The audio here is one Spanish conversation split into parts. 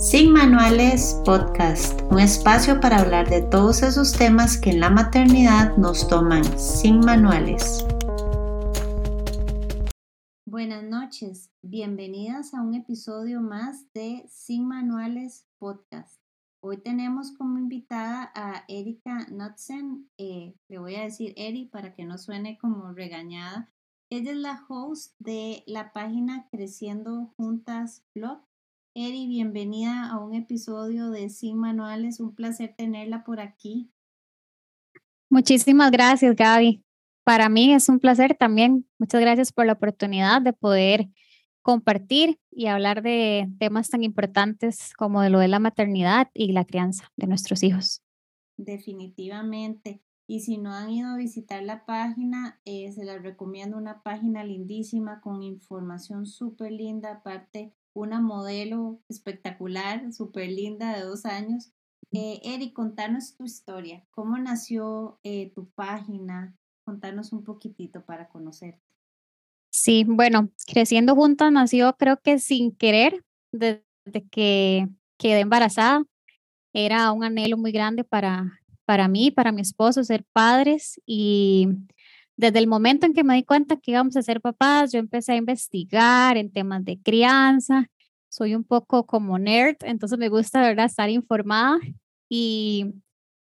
Sin Manuales Podcast, un espacio para hablar de todos esos temas que en la maternidad nos toman sin manuales. Buenas noches, bienvenidas a un episodio más de Sin Manuales Podcast. Hoy tenemos como invitada a Erika Knudsen, eh, le voy a decir Eri para que no suene como regañada. Ella es la host de la página Creciendo Juntas Blog Eri, bienvenida a un episodio de Sin Manuales. Un placer tenerla por aquí. Muchísimas gracias, Gaby. Para mí es un placer también. Muchas gracias por la oportunidad de poder compartir y hablar de temas tan importantes como de lo de la maternidad y la crianza de nuestros hijos. Definitivamente. Y si no han ido a visitar la página, eh, se les recomiendo una página lindísima con información súper linda, aparte una modelo espectacular, súper linda de dos años. Eh, Eri, contanos tu historia. ¿Cómo nació eh, tu página? Contanos un poquitito para conocerte. Sí, bueno, Creciendo Juntas nació creo que sin querer, desde que quedé embarazada. Era un anhelo muy grande para, para mí, para mi esposo, ser padres y desde el momento en que me di cuenta que íbamos a ser papás, yo empecé a investigar en temas de crianza. Soy un poco como nerd, entonces me gusta, ¿verdad?, estar informada y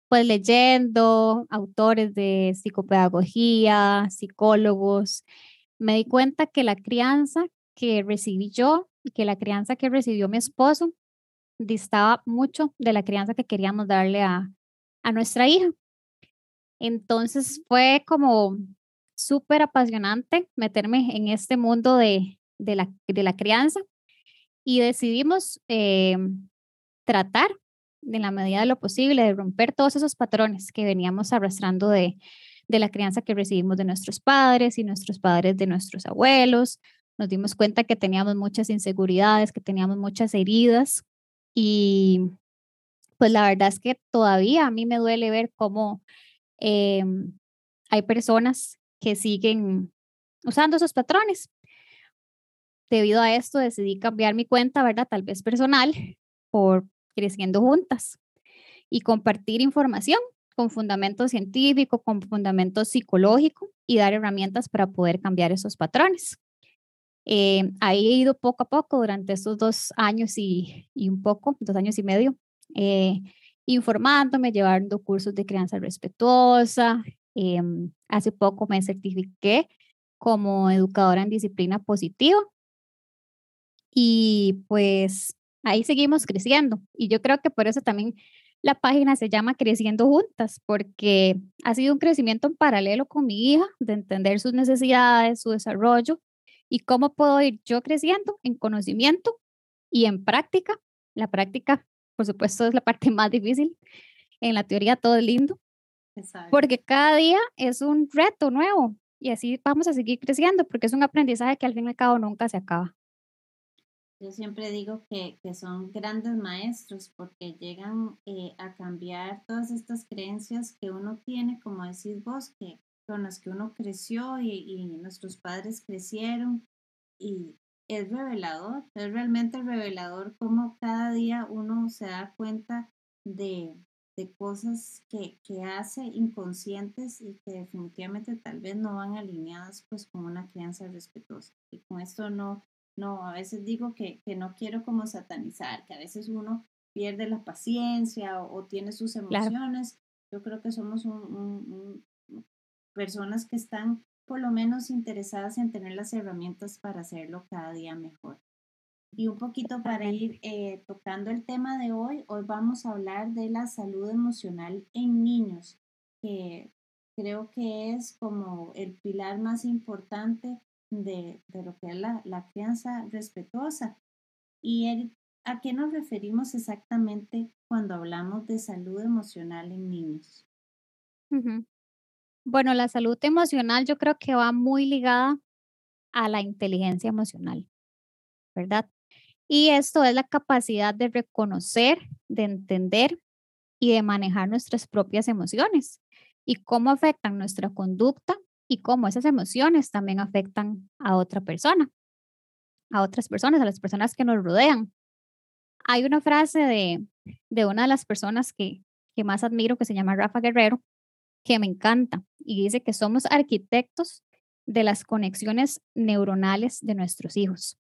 pues leyendo autores de psicopedagogía, psicólogos, me di cuenta que la crianza que recibí yo y que la crianza que recibió mi esposo distaba mucho de la crianza que queríamos darle a, a nuestra hija. Entonces fue como súper apasionante meterme en este mundo de, de, la, de la crianza y decidimos eh, tratar en la medida de lo posible de romper todos esos patrones que veníamos arrastrando de, de la crianza que recibimos de nuestros padres y nuestros padres de nuestros abuelos. Nos dimos cuenta que teníamos muchas inseguridades, que teníamos muchas heridas y pues la verdad es que todavía a mí me duele ver cómo eh, hay personas que siguen usando esos patrones. Debido a esto decidí cambiar mi cuenta, ¿verdad? Tal vez personal, por creciendo juntas y compartir información con fundamento científico, con fundamento psicológico y dar herramientas para poder cambiar esos patrones. Eh, ahí he ido poco a poco durante estos dos años y, un poco, dos años y medio, eh, informándome, llevando cursos de crianza respetuosa, Em, hace poco me certifiqué como educadora en disciplina positiva y pues ahí seguimos creciendo. Y yo creo que por eso también la página se llama Creciendo Juntas, porque ha sido un crecimiento en paralelo con mi hija, de entender sus necesidades, su desarrollo y cómo puedo ir yo creciendo en conocimiento y en práctica. La práctica, por supuesto, es la parte más difícil. En la teoría todo es lindo, porque cada día es un reto nuevo y así vamos a seguir creciendo porque es un aprendizaje que al fin y al cabo nunca se acaba. Yo siempre digo que, que son grandes maestros porque llegan eh, a cambiar todas estas creencias que uno tiene, como decís vos, que con las que uno creció y, y nuestros padres crecieron y es revelador, es realmente revelador cómo cada día uno se da cuenta de, de cosas que, que, hace inconscientes y que definitivamente tal vez no van alineadas pues con una crianza respetuosa. Y con esto no, no, a veces digo que, que no quiero como satanizar, que a veces uno pierde la paciencia o, tiene sus emociones. Yo creo que somos un, personas que están por lo menos interesadas en tener las herramientas para hacerlo cada día mejor. Y un poquito para ir eh, tocando el tema de hoy, hoy vamos a hablar de la salud emocional en niños, que creo que es como el pilar más importante de, de lo que es la, la, crianza respetuosa. ¿Y a qué nos referimos exactamente cuando hablamos de salud emocional en niños? Bueno, la salud emocional yo creo que va muy ligada a la inteligencia emocional, ¿verdad? Y esto es la capacidad de reconocer, de entender y de manejar nuestras propias emociones y cómo afectan nuestra conducta y cómo esas emociones también afectan a otra persona, a otras personas, a las personas que nos rodean. Hay una frase de, de una de las personas que, que más admiro, que se llama Rafa Guerrero, que me encanta y dice que somos arquitectos de las conexiones neuronales de nuestros hijos.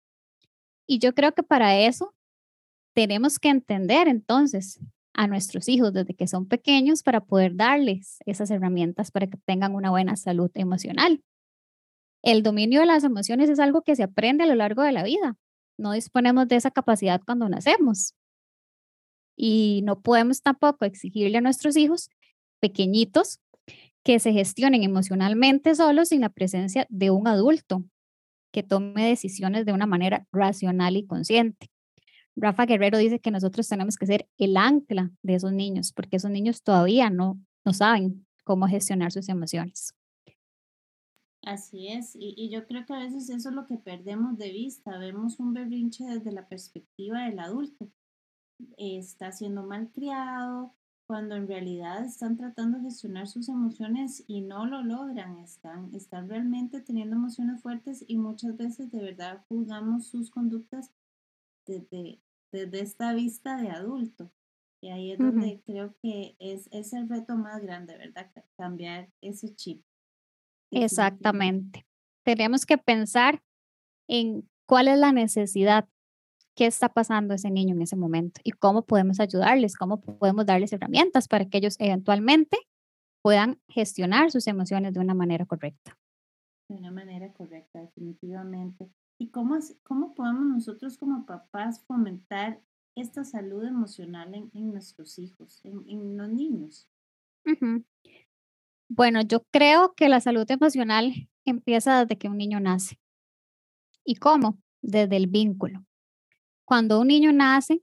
Y yo creo que para eso tenemos que entender entonces a nuestros hijos desde que son pequeños para poder darles esas herramientas para que tengan una buena salud emocional. El dominio de las emociones es algo que se aprende a lo largo de la vida. No disponemos de esa capacidad cuando nacemos. Y no podemos tampoco exigirle a nuestros hijos pequeñitos que se gestionen emocionalmente solos sin la presencia de un adulto que tome decisiones de una manera racional y consciente. Rafa Guerrero dice que nosotros tenemos que ser el ancla de esos niños, porque esos niños todavía no, no saben cómo gestionar sus emociones. Así es, y, y, yo creo que a veces eso es lo que perdemos de vista, vemos un berrinche desde la perspectiva del adulto. Está siendo malcriado, cuando en realidad están tratando de gestionar sus emociones y no lo logran, están, están realmente teniendo emociones fuertes y muchas veces de verdad juzgamos sus conductas desde, desde esta vista de adulto. Y ahí es donde creo que es, es el reto más grande, ¿verdad? Cambiar ese chip. Exactamente. Tenemos que pensar en cuál es la necesidad qué está pasando ese niño en ese momento y cómo podemos ayudarles, cómo podemos darles herramientas para que ellos eventualmente puedan gestionar sus emociones de una manera correcta. De una manera correcta, definitivamente. ¿Y cómo, cómo podemos nosotros como papás fomentar esta salud emocional en, nuestros hijos, en, los niños? Bueno, yo creo que la salud emocional empieza desde que un niño nace. ¿Y cómo? Desde el vínculo cuando un niño nace,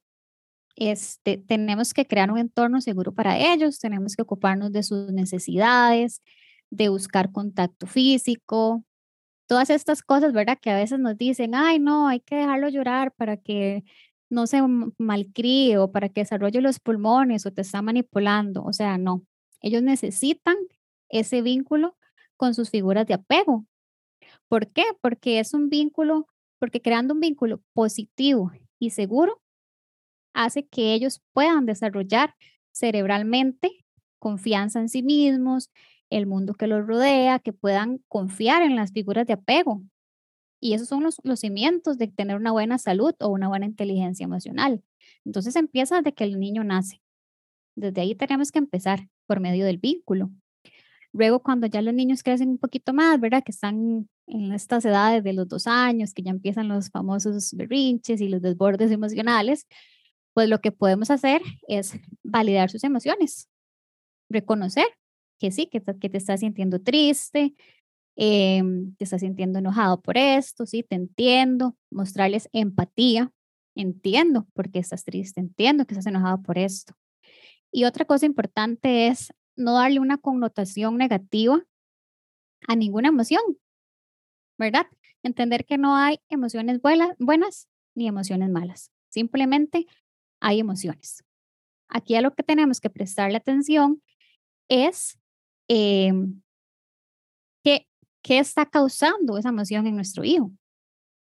este, tenemos que crear un entorno seguro para ellos, tenemos que ocuparnos de sus necesidades, de buscar contacto físico, todas estas cosas, ¿verdad? Que a veces nos dicen, ay, no, hay que dejarlo llorar para que no se malcríe o para que desarrolle los pulmones o te está manipulando. O sea, no, ellos necesitan ese vínculo con sus figuras de apego. ¿Por qué? Porque es un vínculo, porque creando un vínculo positivo y seguro hace que ellos puedan desarrollar cerebralmente confianza en sí mismos, el mundo que los rodea, que puedan confiar en las figuras de apego. Y esos son los, los cimientos de tener una buena salud o una buena inteligencia emocional. Entonces empieza desde que el niño nace. Desde ahí tenemos que empezar por medio del vínculo. Luego, cuando ya los niños crecen un poquito más, ¿verdad? Que están en estas edades de los dos años, que ya empiezan los famosos berrinches y los desbordes emocionales, pues lo que podemos hacer es validar sus emociones, reconocer que sí, que, que te estás sintiendo triste, em, te estás sintiendo enojado por esto, sí, te entiendo, mostrarles empatía, entiendo por qué estás triste, entiendo que estás enojado por esto. Y otra cosa importante es no darle una connotación negativa a ninguna emoción, ¿verdad? Entender que no hay emociones buenas, ni emociones malas. Simplemente hay emociones. Aquí a lo que tenemos que prestarle atención es em, qué, qué está causando esa emoción en nuestro hijo,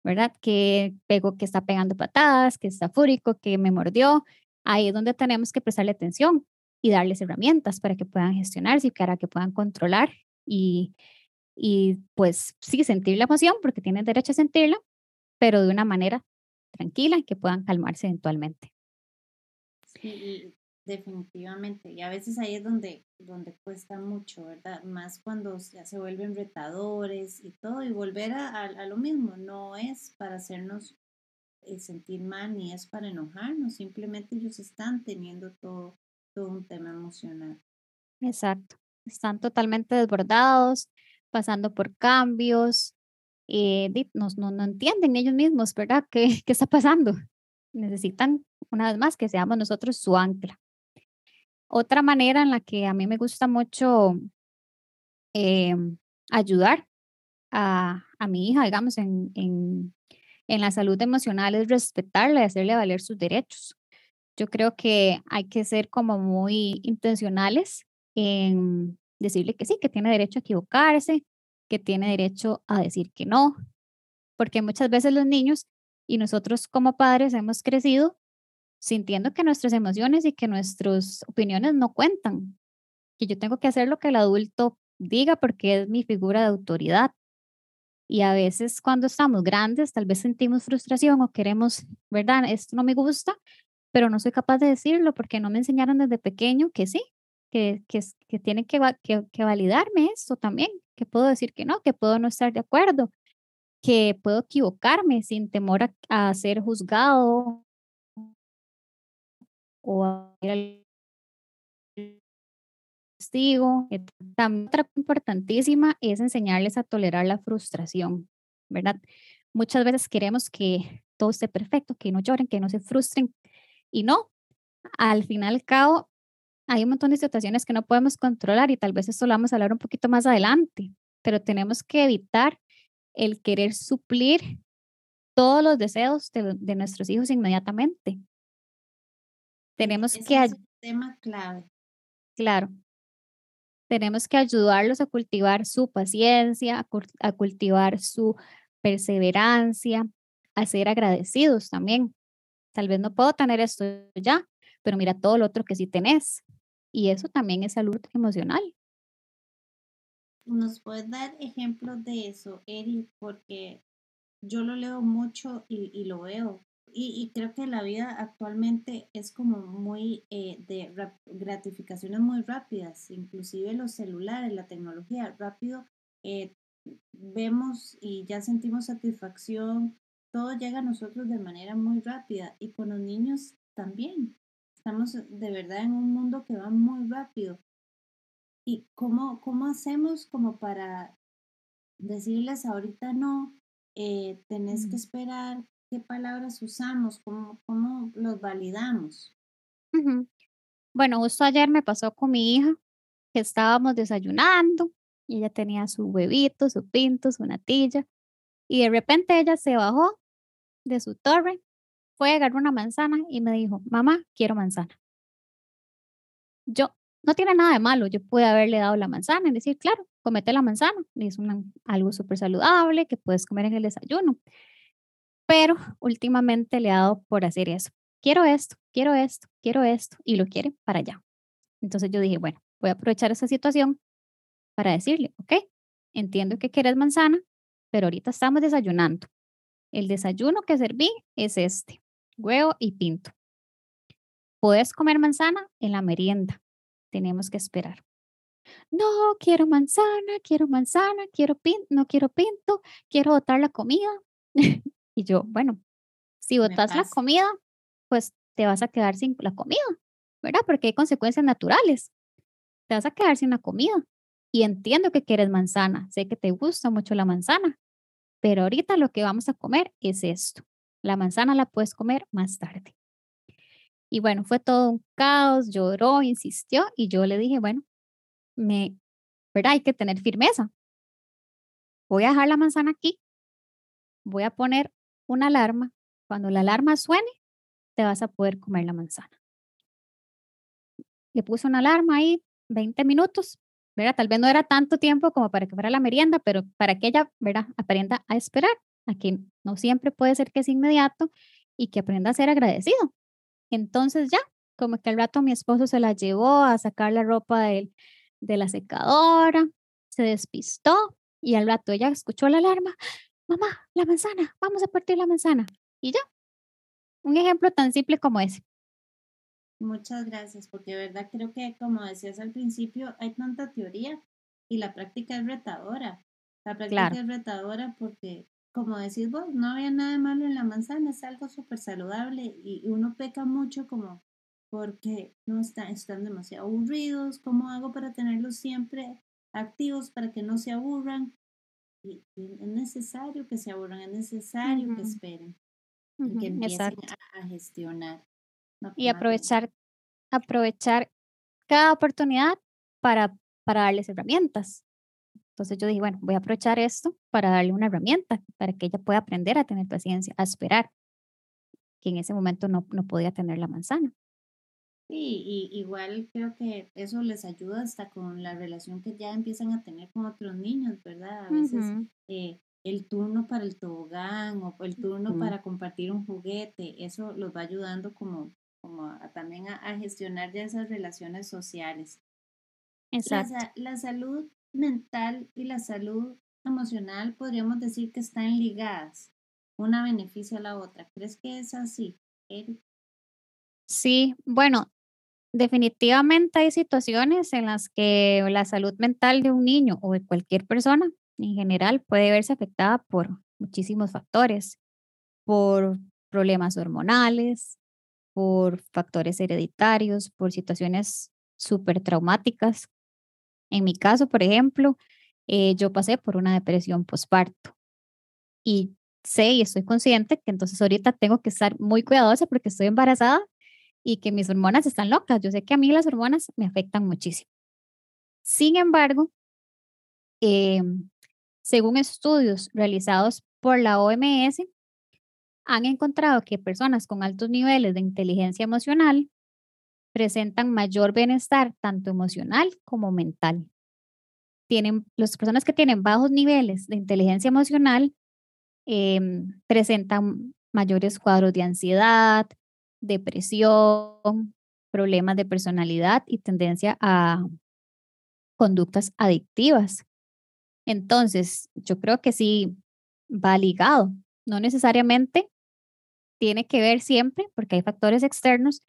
¿verdad? Que pegó, que está pegando patadas, que está fúrico, que me mordió. Ahí es donde tenemos que prestarle atención y darles herramientas para que puedan gestionarse y para que puedan controlar y, y pues sí, sentir la emoción porque tienen derecho a sentirla, pero de una manera tranquila y que puedan calmarse eventualmente. Sí, definitivamente. Y a veces ahí es donde, donde cuesta mucho, ¿verdad? Más cuando ya se vuelven retadores y todo, y volver a, a, lo mismo, no es para hacernos eh, sentir mal ni es para enojarnos, simplemente ellos están teniendo todo, todo un tema emocional. Exacto, están totalmente desbordados, pasando por cambios, eh, no, no, entienden ellos mismos, ¿verdad? ¿Qué, ¿Qué está pasando? Necesitan, una vez más, que seamos nosotros su ancla. Otra manera en la que a mí me gusta mucho eh, ayudar a, a, mi hija, digamos, en, en, en la salud emocional es respetarla y hacerle valer sus derechos. Yo creo que hay que ser como muy intencionales en decirle que sí, que tiene derecho a equivocarse, que tiene derecho a decir que no, porque muchas veces los niños y nosotros como padres hemos crecido sintiendo que nuestras emociones y que nuestras opiniones no cuentan, que yo tengo que hacer lo que el adulto diga porque es mi figura de autoridad. Y a veces cuando estamos grandes, tal vez sentimos frustración o queremos, ¿verdad? Esto no me gusta, pero no soy capaz de decirlo porque no me enseñaron desde pequeño que sí, que, que, que tienen que, que, que validarme esto también, que puedo decir que no, que puedo no estar de acuerdo, que puedo equivocarme sin temor a, a ser juzgado o a ir al testigo. También otra importantísima es enseñarles a tolerar la frustración, ¿verdad? Muchas veces queremos que todo esté perfecto, que no lloren, que no se frustren y no. Al final al cabo, hay un montón de situaciones que no podemos controlar y tal vez esto lo vamos a hablar un poquito más adelante, pero tenemos que evitar el querer suplir todos los deseos de, de nuestros hijos inmediatamente. Tenemos Ese que, es un tema clave. claro, tenemos que ayudarlos a cultivar su paciencia, a, a cultivar su perseverancia, a ser agradecidos también. Tal vez no puedo tener esto ya, pero mira todo lo otro que sí tenés. Y eso también es salud emocional. ¿Nos puedes dar ejemplos de eso, Eri? Porque yo lo leo mucho y, lo veo. Y, y, creo que la vida actualmente es como muy eh, de gratificaciones muy rápidas, inclusive los celulares, la tecnología, rápido eh, vemos y ya sentimos satisfacción, todo llega a nosotros de manera muy rápida y con los niños también. Estamos de verdad en un mundo que va muy rápido. ¿Y cómo, cómo hacemos como para decirles ahorita no, eh, tenés que esperar, qué palabras usamos, cómo, cómo los validamos? Bueno, justo ayer me pasó con mi hija que estábamos desayunando y ella tenía su huevito, su pinto, su natilla y de repente ella se bajó de su torre, fue a agarrar una manzana y me dijo, mamá, quiero manzana. Yo, no tiene nada de malo, yo pude haberle dado la manzana y decir, claro, comete la manzana, es una, algo súper saludable que puedes comer en el desayuno. Pero últimamente le ha dado por hacer eso. Quiero esto, quiero esto, quiero esto y lo quiere para allá. Entonces yo dije, bueno, voy a aprovechar esa situación para decirle, ok, entiendo que quieres manzana, pero ahorita estamos desayunando. El desayuno que serví es este, huevo y pinto. Puedes comer manzana en la merienda. Tenemos que esperar. No, quiero manzana, quiero manzana, quiero pinto, no quiero pinto, quiero botar la comida. y yo, bueno, si botas la comida, pues te vas a quedar sin la comida, ¿verdad? Porque hay consecuencias naturales. Te vas a quedar sin la comida. Y entiendo que quieres manzana, sé que te gusta mucho la manzana, pero ahorita lo que vamos a comer es esto. La manzana la puedes comer más tarde. Y bueno, fue todo un caos, lloró, insistió y yo le dije, bueno, me, ¿verdad? Hay que tener firmeza. Voy a dejar la manzana aquí, voy a poner una alarma. Cuando la alarma suene, te vas a poder comer la manzana. Le puse una alarma ahí, 20 minutos, ¿verdad? Tal vez no era tanto tiempo como para que fuera la merienda, pero para que ella, ¿verdad? Aprenda a esperar, a que no siempre puede ser que es inmediato y que aprenda a ser agradecido. Entonces ya, como que al rato mi esposo se la llevó a sacar la ropa de, de la secadora, se despistó y al rato ella escuchó la alarma, mamá, la manzana, vamos a partir la manzana. Y ya, un ejemplo tan simple como ese. Muchas gracias, porque de verdad creo que, como decías al principio, hay tanta teoría y la práctica es retadora. La práctica Claro. es retadora porque, como decís vos, no había nada de malo en la manzana, es algo súper saludable y uno peca mucho como porque no está, están demasiado aburridos, ¿cómo hago para tenerlos siempre activos para que no se aburran? Y, y es necesario que se aburran, es necesario que esperen y que empiecen a, a gestionar. No, Y aprovechar, aprovechar cada oportunidad para, para darles herramientas. Entonces yo dije, bueno, voy a aprovechar esto para darle una herramienta, para que ella pueda aprender a tener paciencia, a esperar, que en ese momento no, no podía tener la manzana. Sí, y igual creo que eso les ayuda hasta con la relación que ya empiezan a tener con otros niños, ¿verdad? A veces Ujú, eh, el turno para el tobogán o el turno ujú, para compartir un juguete, eso los va ayudando como como también a, gestionar ya esas relaciones sociales. Exacto. La, salud mental y la salud emocional podríamos decir que están ligadas. Una beneficia a la otra. ¿Crees que es así, Eric? Sí, bueno, definitivamente hay situaciones en las que la salud mental de un niño o de cualquier persona en general puede verse afectada por muchísimos factores, por problemas hormonales, por factores hereditarios, por situaciones súper traumáticas. En mi caso, por ejemplo, eh, yo pasé por una depresión postparto y sé y estoy consciente que entonces ahorita tengo que estar muy cuidadosa porque estoy embarazada y que mis hormonas están locas. Yo sé que a mí las hormonas me afectan muchísimo. Sin embargo, em, según estudios realizados por la OMS, han encontrado que personas con altos niveles de inteligencia emocional presentan mayor bienestar tanto emocional como mental. Tienen, las personas que tienen bajos niveles de inteligencia emocional em, presentan mayores cuadros de ansiedad, depresión, problemas de personalidad y tendencia a conductas adictivas. Entonces, yo creo que sí va ligado. No necesariamente tiene que ver siempre, porque hay factores externos,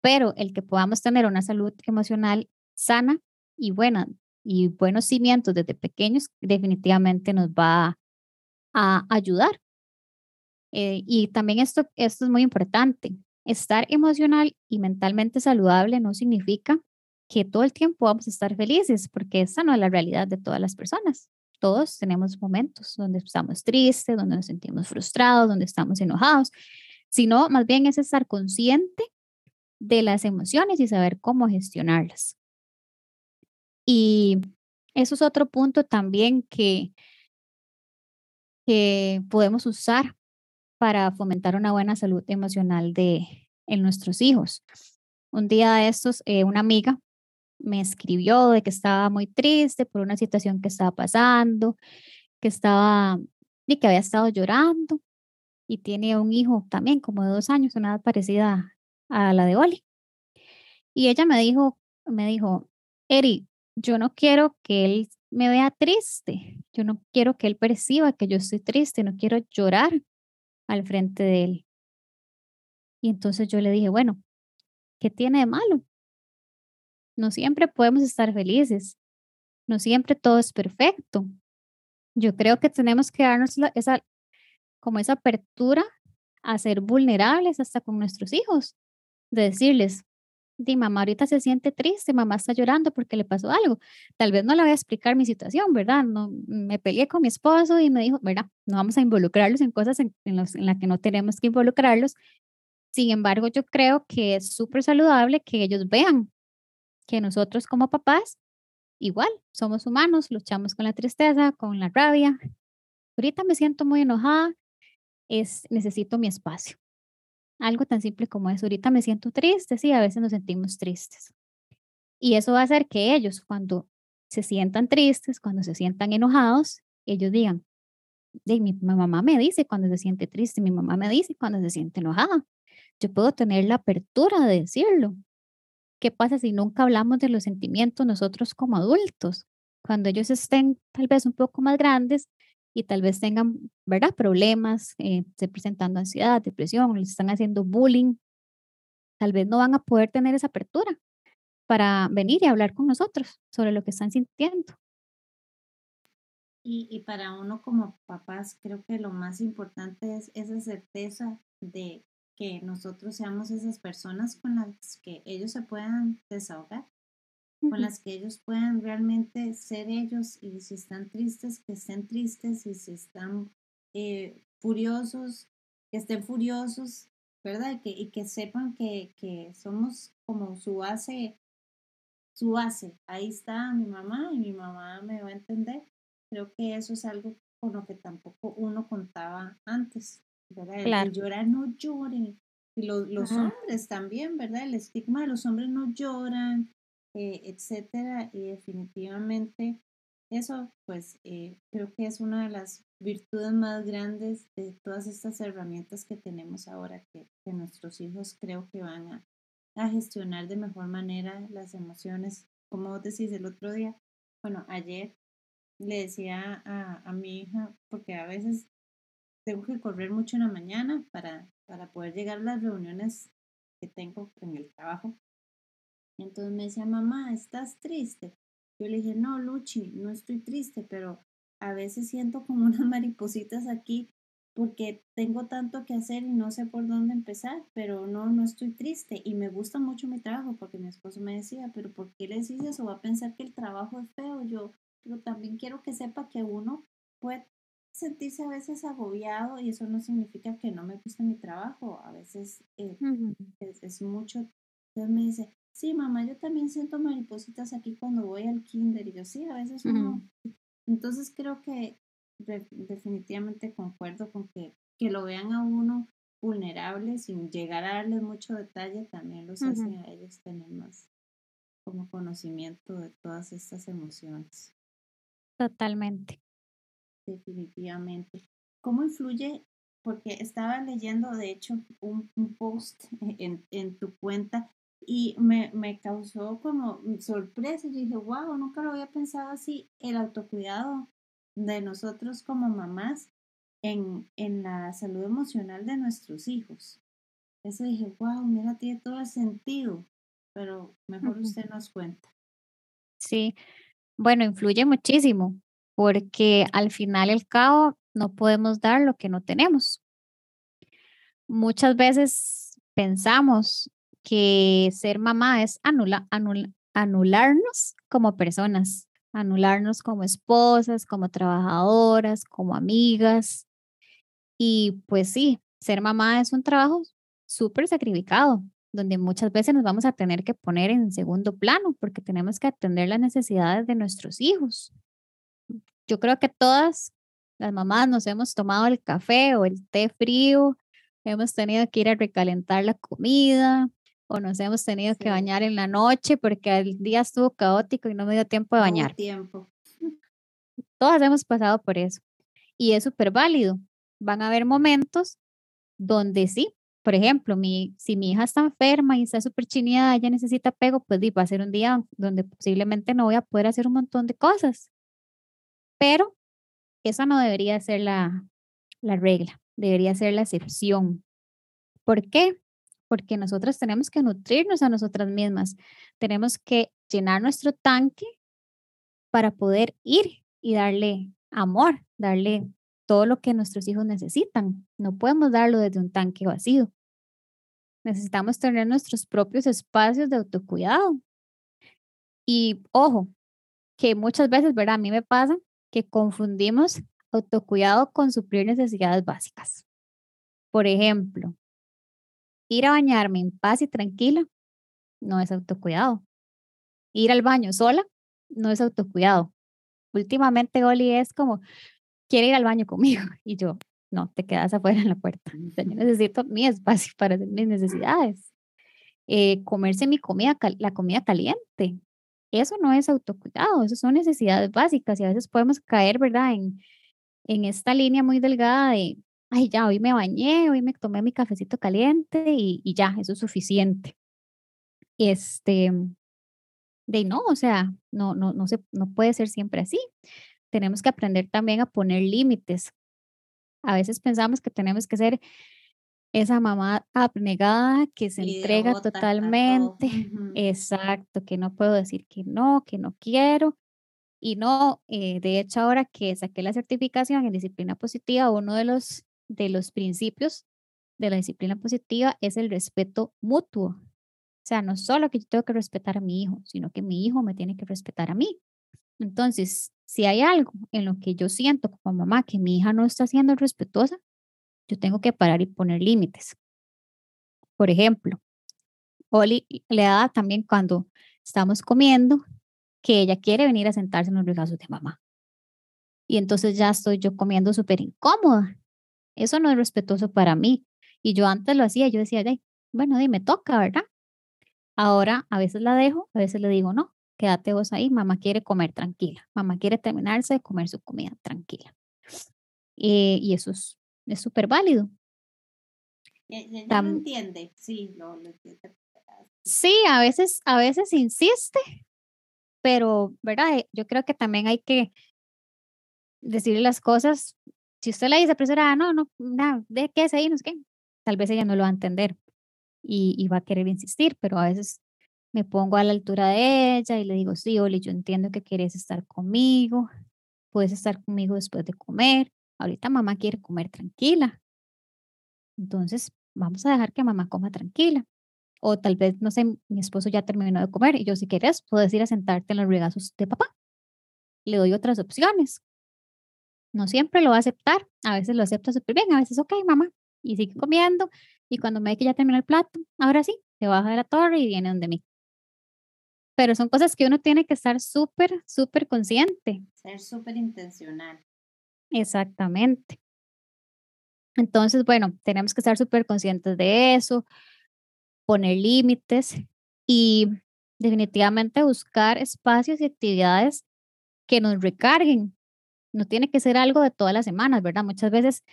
pero el que podamos tener una salud emocional sana y buena y buenos cimientos desde pequeños definitivamente nos va a ayudar. Eh, y también esto, esto es muy importante. Estar emocional y mentalmente saludable no significa que todo el tiempo vamos a estar felices, porque esa no es la realidad de todas las personas. Todos tenemos momentos donde estamos tristes, donde nos sentimos frustrados, donde estamos enojados, sino más bien es estar consciente de las emociones y saber cómo gestionarlas. Y eso es otro punto también que, que podemos usar para fomentar una buena salud emocional de, en nuestros hijos. Un día de estos, eh, una amiga me escribió de que estaba muy triste por una situación que estaba pasando, que estaba y que había estado llorando y tiene un hijo también como de dos años, una edad parecida a la de Oli. Y ella me dijo, me dijo, Eri, yo no quiero que él me vea triste, yo no quiero que él perciba que yo estoy triste, no quiero llorar al frente de él. Y entonces yo le dije, bueno, ¿qué tiene de malo? No siempre podemos estar felices, no siempre todo es perfecto. Yo creo que tenemos que darnos esa, como esa apertura a ser vulnerables hasta con nuestros hijos, de decirles, di mamá ahorita se siente triste, mamá está llorando porque le pasó algo. Tal vez no le voy a explicar mi situación, ¿verdad? No, me peleé con mi esposo y me dijo, ¿verdad? No vamos a involucrarlos en cosas en, en, en las que no tenemos que involucrarlos. Sin embargo, yo creo que es súper saludable que ellos vean que nosotros como papás, igual, somos humanos, luchamos con la tristeza, con la rabia. Ahorita me siento muy enojada, es, necesito mi espacio. Algo tan simple como eso. Ahorita me siento triste, sí, a veces nos sentimos tristes. Y eso va a hacer que ellos, cuando se sientan tristes, cuando se sientan enojados, ellos digan, de, mi, mamá me dice cuando se siente triste, mi mamá me dice cuando se siente enojada. Yo puedo tener la apertura de decirlo. ¿Qué pasa si nunca hablamos de los sentimientos nosotros como adultos? Cuando ellos estén tal vez un poco más grandes, y tal vez tengan, ¿verdad? Problemas, eh, se presentando ansiedad, depresión, les están haciendo bullying, tal vez no van a poder tener esa apertura para venir y hablar con nosotros sobre lo que están sintiendo. Y, y para uno como papás, creo que lo más importante es esa certeza de que nosotros seamos esas personas con las que ellos se puedan desahogar con las que ellos puedan realmente ser ellos y si están tristes, que estén tristes y si están eh, furiosos, que estén furiosos, ¿verdad? Y que, y que sepan que, que, somos como su base, su base. Ahí está mi mamá y mi mamá me va a entender. Creo que eso es algo con lo que tampoco uno contaba antes, ¿verdad? El, llorar no lloren. Y los hombres también, ¿verdad? El estigma de los hombres no lloran, eh, etcétera. Y definitivamente eso, pues eh, creo que es una de las virtudes más grandes de todas estas herramientas que tenemos ahora que, nuestros hijos creo que van a, a gestionar de mejor manera las emociones. Como vos decís el otro día, bueno, ayer le decía a, a mi hija, porque a veces tengo que correr mucho en la mañana para, para poder llegar a las reuniones que tengo en el trabajo. Entonces me decía, mamá, ¿estás triste? Yo le dije, no, Luchi, no estoy triste, pero a veces siento como unas maripositas aquí porque tengo tanto que hacer y no sé por dónde empezar, pero no, no estoy triste y me gusta mucho mi trabajo porque mi esposo me decía, pero ¿por qué le decís eso? Va a pensar que el trabajo es feo. Yo, pero también quiero que sepa que uno puede sentirse a veces agobiado y eso no significa que no me guste mi trabajo, a veces eh, es, mucho. Entonces me dice, sí, mamá, yo también siento maripositas aquí cuando voy al kinder y yo sí, a veces uno. Entonces creo que definitivamente concuerdo con que, que lo vean a uno vulnerable sin llegar a darles mucho detalle también los hace a ellos tener más como conocimiento de todas estas emociones. Totalmente definitivamente. ¿Cómo influye? Porque estaba leyendo, de hecho, un, post en, en, tu cuenta y me, me, causó como sorpresa. Yo dije, wow, nunca lo había pensado así. El autocuidado de nosotros como mamás en, en la salud emocional de nuestros hijos. Eso dije, wow, mira, tiene todo el sentido, pero mejor usted nos cuenta. Sí, bueno, influye muchísimo porque al final el cabo no podemos dar lo que no tenemos. Muchas veces pensamos que ser mamá es anularnos como personas, anularnos como esposas, como trabajadoras, como amigas. Y pues sí, ser mamá es un trabajo súper sacrificado, donde muchas veces nos vamos a tener que poner en segundo plano porque tenemos que atender las necesidades de nuestros hijos yo creo que todas las mamás nos hemos tomado el café o el té frío, hemos tenido que ir a recalentar la comida o nos hemos tenido que bañar en la noche porque el día estuvo caótico y no me dio tiempo de bañar. tiempo. Todas hemos pasado por eso y es súper válido. Van a haber momentos donde sí, por ejemplo, mi, si mi hija está enferma y está súper chineada, ella necesita pego, pues va a ser un día donde posiblemente no voy a poder hacer un montón de cosas. Pero esa no debería ser la, la regla, debería ser la excepción. ¿Por qué? Porque nosotras tenemos que nutrirnos a nosotras mismas, tenemos que llenar nuestro tanque para poder ir y darle amor, darle todo lo que nuestros hijos necesitan. No podemos darlo desde un tanque vacío. Necesitamos tener nuestros propios espacios de autocuidado. Y ojo, que muchas veces, ¿verdad? A mí me pasa que confundimos autocuidado con suplir necesidades básicas. Por ejemplo, ir a bañarme en paz y tranquila no es autocuidado. Ir al baño sola no es autocuidado. Últimamente Oli es como, quiere ir al baño conmigo y yo, no, te quedas afuera en la puerta. Yo necesito mi espacio para hacer mis necesidades. Eh, comerse mi comida, la comida caliente. Eso no es autocuidado, eso son necesidades básicas y a veces podemos caer, ¿verdad? En, en esta línea muy delgada de, ay, ya, hoy me bañé, hoy me tomé mi cafecito caliente y, y ya, eso es suficiente. Este, de no, o sea, no, no, no, se, no puede ser siempre así. Tenemos que aprender también a poner límites. A veces pensamos que tenemos que ser esa mamá abnegada que se entrega totalmente. Exacto, que no puedo decir que no, que no quiero. Y no, eh, de hecho, ahora que saqué la certificación en disciplina positiva, uno de los, de los principios de la disciplina positiva es el respeto mutuo. O sea, no solo que yo tengo que respetar a mi hijo, sino que mi hijo me tiene que respetar a mí. Entonces, si hay algo en lo que yo siento como mamá que mi hija no está siendo respetuosa, yo tengo que parar y poner límites. Por ejemplo, Oli le da también cuando estamos comiendo que ella quiere venir a sentarse en los brazos de mamá. Y entonces ya estoy yo comiendo súper incómoda. Eso no es respetuoso para mí. Y yo antes lo hacía, yo decía, bueno, dime, toca, ¿verdad? Ahora a veces la dejo, a veces le digo, no, quédate vos ahí, mamá quiere comer tranquila, mamá quiere terminarse de comer su comida tranquila. Eh, y eso es es súper válido. Ella lo entiende, sí, lo, entiende. Sí, a veces, a veces insiste, pero, ¿verdad? Eh, yo creo que también hay que decirle las cosas. Si usted le dice, profesora, no, no, nada, de qué es ahí, no sé qué, tal vez ella no lo va a entender y, y va a querer insistir, pero a veces me pongo a la altura de ella y le digo, sí, Oli, yo entiendo que quieres estar conmigo, puedes estar conmigo después de comer. Ahorita mamá quiere comer tranquila. Entonces, vamos a dejar que mamá coma tranquila. O tal vez, no sé, mi esposo ya terminó de comer y yo si quieres puedes ir a sentarte en los regazos de papá. Le doy otras opciones. No siempre lo va a aceptar, a veces lo acepta súper bien, a veces, ok, mamá, y sigue comiendo. Y cuando me ve que ya terminó el plato, ahora sí, se baja de la torre y viene donde mí. Pero son cosas que uno tiene que estar súper, súper consciente. Ser súper intencional. Exactamente. Entonces, bueno, tenemos que estar súper conscientes de eso, poner límites y definitivamente buscar espacios y actividades que nos recarguen. No tiene que ser algo de todas las semanas, ¿verdad? Muchas veces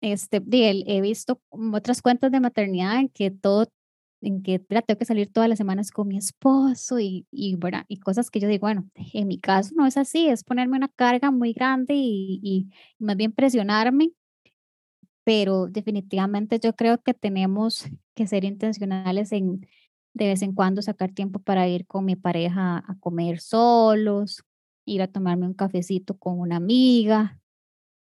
este, he visto otras cuentas de maternidad en que todo, en que tengo que salir todas las semanas con mi esposo y, y, ¿verdad? y cosas que yo digo, bueno, en mi caso no es así, es ponerme una carga muy grande y, y más bien presionarme pero definitivamente yo creo que tenemos que ser intencionales en de vez en cuando sacar tiempo para ir con mi pareja a comer solos, ir a tomarme un cafecito con una amiga,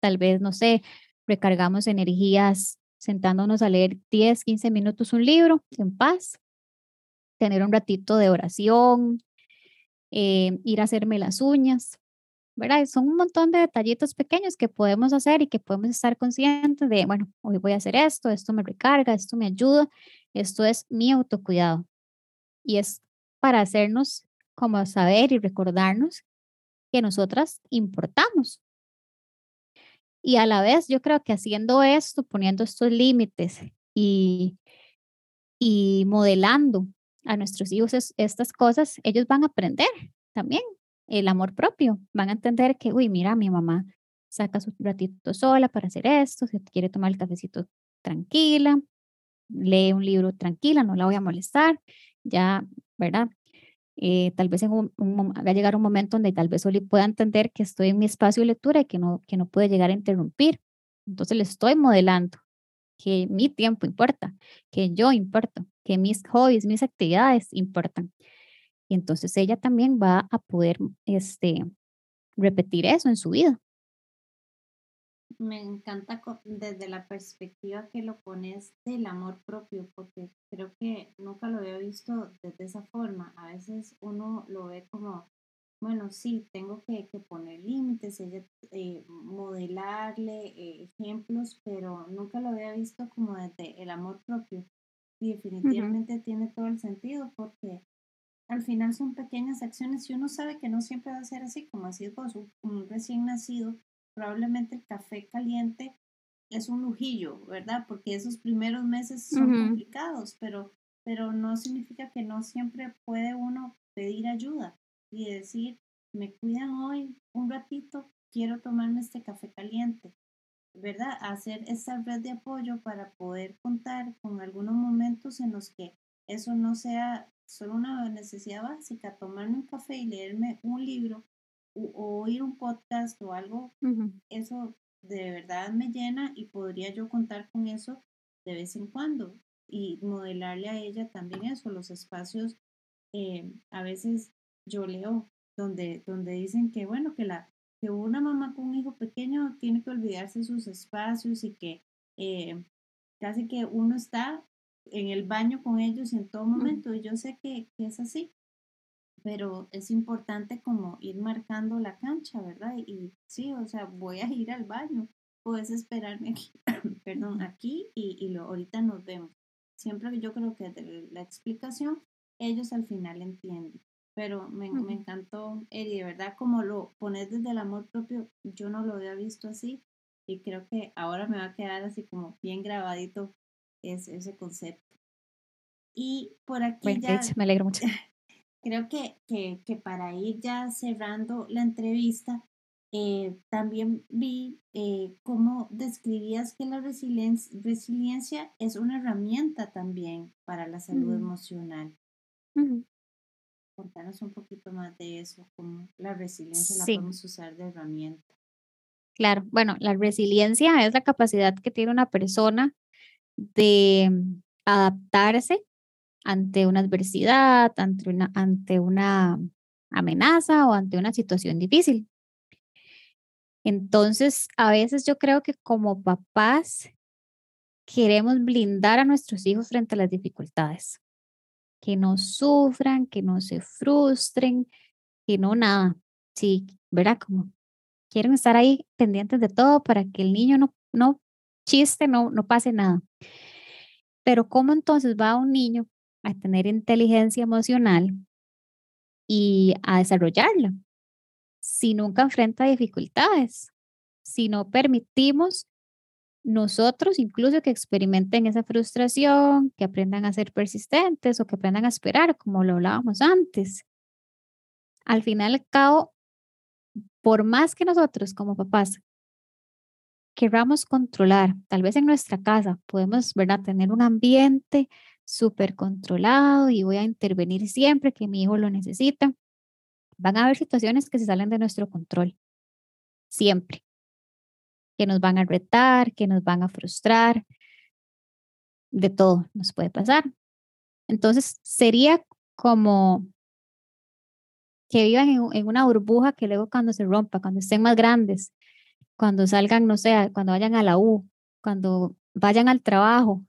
tal vez, no sé, recargamos energías sentándonos a leer 10, 15 minutos un libro en paz, tener un ratito de oración, eh, ir a hacerme las uñas, ¿verdad? Son un montón de detallitos pequeños que podemos hacer y que podemos estar conscientes de, bueno, hoy voy a hacer esto, esto me recarga, esto me ayuda, esto es mi autocuidado. Y es para hacernos como saber y recordarnos que nosotras importamos. Y a la vez yo creo que haciendo esto, poniendo estos límites y, y modelando a nuestros hijos estas cosas, ellos van a aprender también el amor propio. Van a entender que, uy, mira, mi mamá saca su ratito sola para hacer esto, quiere tomar el cafecito tranquila, lee un libro tranquila, no la voy a molestar, ya, ¿verdad? Eh, tal vez en un, a llegar un momento donde tal vez Oli pueda entender que estoy en mi espacio de lectura y que no, que no puede llegar a interrumpir. Entonces le estoy modelando que mi tiempo importa, que yo importo, que mis hobbies, mis actividades importan. Y entonces ella también va a poder este, repetir eso en su vida. Me encanta desde la perspectiva que lo pones del amor propio, porque creo que nunca lo había visto desde esa forma. A veces uno lo ve como, bueno, sí, tengo que, poner límites, ella, eh, modelarle eh, ejemplos, pero nunca lo había visto como desde el amor propio. Y definitivamente tiene todo el sentido porque al final son pequeñas acciones y uno sabe que no siempre va a ser así, como así vos, un, recién nacido, probablemente el café caliente es un lujillo, ¿verdad? Porque esos primeros meses son complicados, pero, pero no significa que no siempre puede uno pedir ayuda y decir, me cuidan hoy un ratito, quiero tomarme este café caliente, ¿verdad? Hacer esa red de apoyo para poder contar con algunos momentos en los que eso no sea solo una necesidad básica, tomarme un café y leerme un libro o, oír un podcast o algo, eso de verdad me llena y podría yo contar con eso de vez en cuando y modelarle a ella también eso, los espacios, eh, a veces yo leo donde, donde dicen que bueno, que la que una mamá con un hijo pequeño tiene que olvidarse sus espacios y que eh, casi que uno está en el baño con ellos en todo momento. Y yo sé que, es así, pero es importante como ir marcando la cancha, ¿verdad? Y, sí, o sea, voy a ir al baño, puedes esperarme aquí, perdón, aquí y, y lo, ahorita nos vemos. Siempre yo creo que de la explicación ellos al final entienden. Pero me, me encantó, Eri, de verdad, como lo pones desde el amor propio, yo no lo había visto así y creo que ahora me va a quedar así como bien grabadito es ese concepto. Y por aquí ya... Me alegro mucho. Creo que, que, que para ir ya cerrando la entrevista, eh, también vi eh, cómo describías que la resiliencia, es una herramienta también para la salud emocional. Contanos un poquito más de eso, cómo la resiliencia la podemos usar de herramienta. Claro, bueno, la resiliencia es la capacidad que tiene una persona de adaptarse ante una adversidad, ante una, ante una amenaza o ante una situación difícil. Entonces, a veces yo creo que como papás queremos blindar a nuestros hijos frente a las dificultades, que no sufran, que no se frustren, que no nada. Sí, ¿verdad? Como quieren estar ahí pendientes de todo para que el niño no, no chiste, no, no pase nada. Pero ¿cómo entonces va un niño a tener inteligencia emocional y a desarrollarla? Si nunca enfrenta dificultades, si no permitimos nosotros incluso que experimenten esa frustración, que aprendan a ser persistentes o que aprendan a esperar, como lo hablábamos antes. Al final al cabo, por más que nosotros como papás queramos controlar, tal vez en nuestra casa podemos, ¿verdad?, tener un ambiente súper controlado y voy a intervenir siempre que mi hijo lo necesita. Van a haber situaciones que se salen de nuestro control, siempre, que nos van a retar, que nos van a frustrar, de todo nos puede pasar. Entonces, sería como que vivan en, una burbuja que luego cuando se rompa, cuando estén más grandes, cuando salgan, no sé, cuando vayan a la U, cuando vayan al trabajo,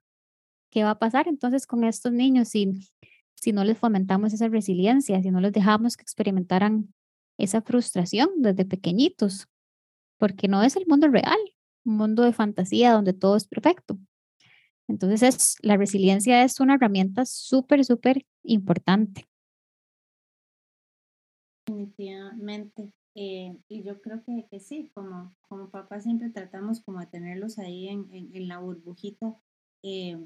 ¿qué va a pasar entonces con estos niños si, si no les fomentamos esa resiliencia, si no les dejamos que experimentaran esa frustración desde pequeñitos? Porque no es el mundo real, un mundo de fantasía donde todo es perfecto. Entonces, es, la resiliencia es una herramienta súper, súper importante. Definitivamente. Eh, y yo creo que, sí, como, como papá siempre tratamos como de tenerlos ahí en, en, la burbujita eh,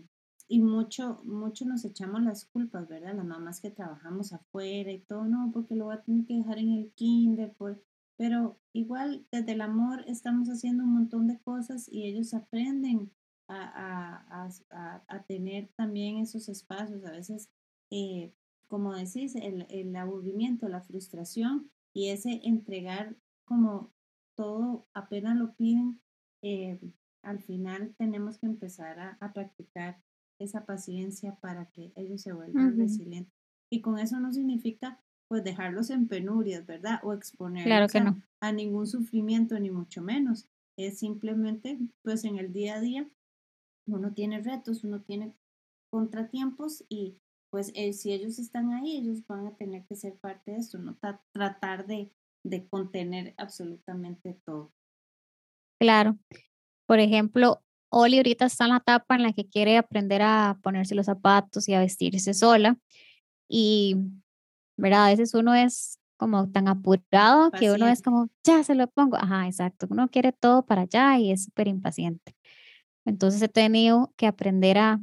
y mucho, mucho nos echamos las culpas, ¿verdad? Las mamás que trabajamos afuera y todo, no, porque lo voy a tener que dejar en el kinder, pues, pero igual desde el amor estamos haciendo un montón de cosas y ellos aprenden a, a, a, a tener también esos espacios. A veces eh, como decís, el, el aburrimiento, la frustración y ese entregar como todo apenas lo piden, eh, al final tenemos que empezar a, practicar esa paciencia para que ellos se vuelvan resilientes. Y con eso no significa pues dejarlos en penurias, ¿verdad? O exponerlos a, ningún sufrimiento, ni mucho menos. Es simplemente pues en el día a día uno tiene retos, uno tiene contratiempos y pues eh, si ellos están ahí, ellos van a tener que ser parte de esto, no tratar de, de contener absolutamente todo. Claro. Por ejemplo, Oli ahorita está en la etapa en la que quiere aprender a ponerse los zapatos y a vestirse sola. Y, ¿verdad? A veces uno es como tan apurado que uno es como, ya se lo pongo. Ajá, exacto. Uno quiere todo para allá y es súper impaciente. Entonces he tenido que aprender a,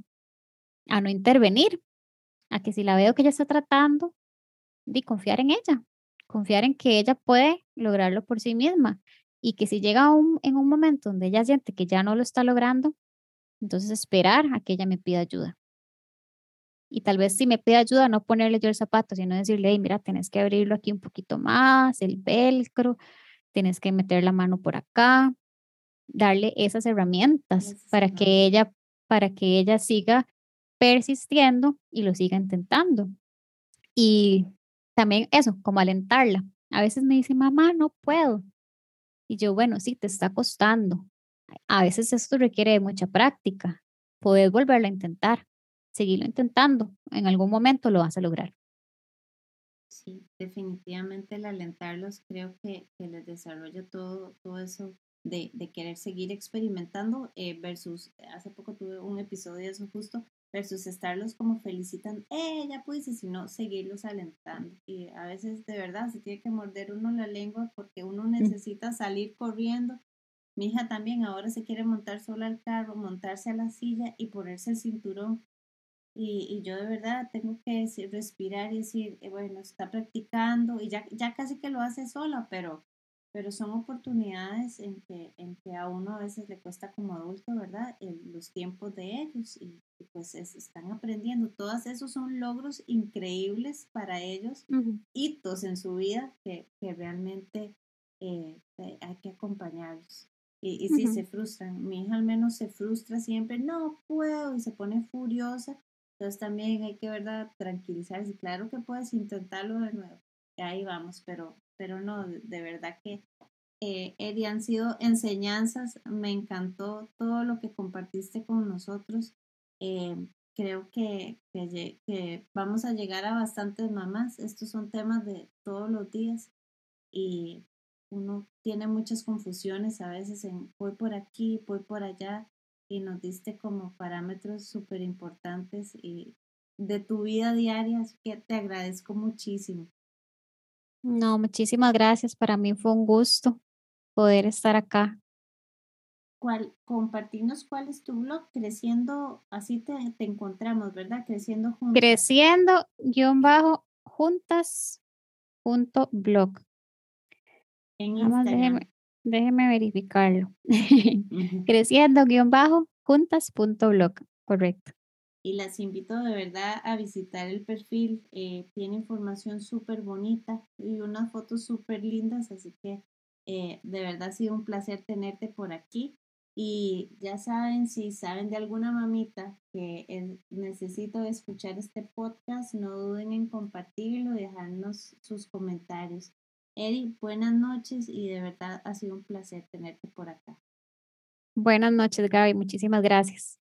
a no intervenir a que si la veo que ella está tratando, de confiar en ella, confiar en que ella puede lograrlo por sí misma y que si llega un, en un momento donde ella siente que ya no lo está logrando, entonces esperar a que ella me pida ayuda. Y tal vez si me pide ayuda, no ponerle yo el zapato, sino decirle, mira, tienes que abrirlo aquí un poquito más, el velcro, tienes que meter la mano por acá, darle esas herramientas para que ella, para que ella siga persistiendo y lo siga intentando. Y también eso, como alentarla. A veces me dice, mamá, no puedo. Y yo, bueno, sí, te está costando. A veces esto requiere de mucha práctica. Puedes volverlo a intentar, seguirlo intentando. En algún momento lo vas a lograr. Sí, definitivamente el alentarlos creo que, que les desarrolla todo, todo eso de, de querer seguir experimentando eh, versus, hace poco tuve un episodio de eso justo, versus estarlos como felicitan, eh, ya pudiste, sino seguirlos alentando. Y a veces de verdad se tiene que morder uno la lengua porque uno necesita salir corriendo. Mi hija también ahora se quiere montar sola al carro, montarse a la silla y ponerse el cinturón. Y, y yo de verdad tengo que decir, respirar y decir, eh, bueno, está practicando y ya, ya casi que lo hace sola, pero pero son oportunidades en que, en que a uno a veces le cuesta como adulto, ¿verdad? los tiempos de ellos y, pues están aprendiendo. Todos esos son logros increíbles para ellos, hitos en su vida que, que realmente eh, hay que acompañarlos. Y, y sí, se frustran. Mi hija al menos se frustra siempre, no puedo, y se pone furiosa. Entonces también hay que, ¿verdad?, tranquilizarse. Claro que puedes intentarlo de nuevo. Ahí vamos, pero pero no, de verdad que, eh, Eddie, han sido enseñanzas, me encantó todo lo que compartiste con nosotros. Eh, creo que, que, vamos a llegar a bastantes mamás. Estos son temas de todos los días y uno tiene muchas confusiones a veces en voy por aquí, voy por allá y nos diste como parámetros súper importantes y de tu vida diaria, así que te agradezco muchísimo. No, muchísimas gracias. Para mí fue un gusto poder estar acá. ¿Cuál, compartirnos cuál es tu blog, creciendo, así te, encontramos, ¿verdad? Creciendo juntas. Creciendo guion bajo juntas punto blog. En Instagram. Déjeme, verificarlo. Creciendo guion bajo juntas punto blog, correcto y las invito de verdad a visitar el perfil. Eh, tiene información súper bonita y unas fotos súper lindas, así que eh, de verdad ha sido un placer tenerte por aquí. Y ya saben, si saben de alguna mamita que necesito escuchar este podcast, no duden en compartirlo y dejarnos sus comentarios. Eri, buenas noches y de verdad ha sido un placer tenerte por acá. Buenas noches, Gaby. Muchísimas gracias.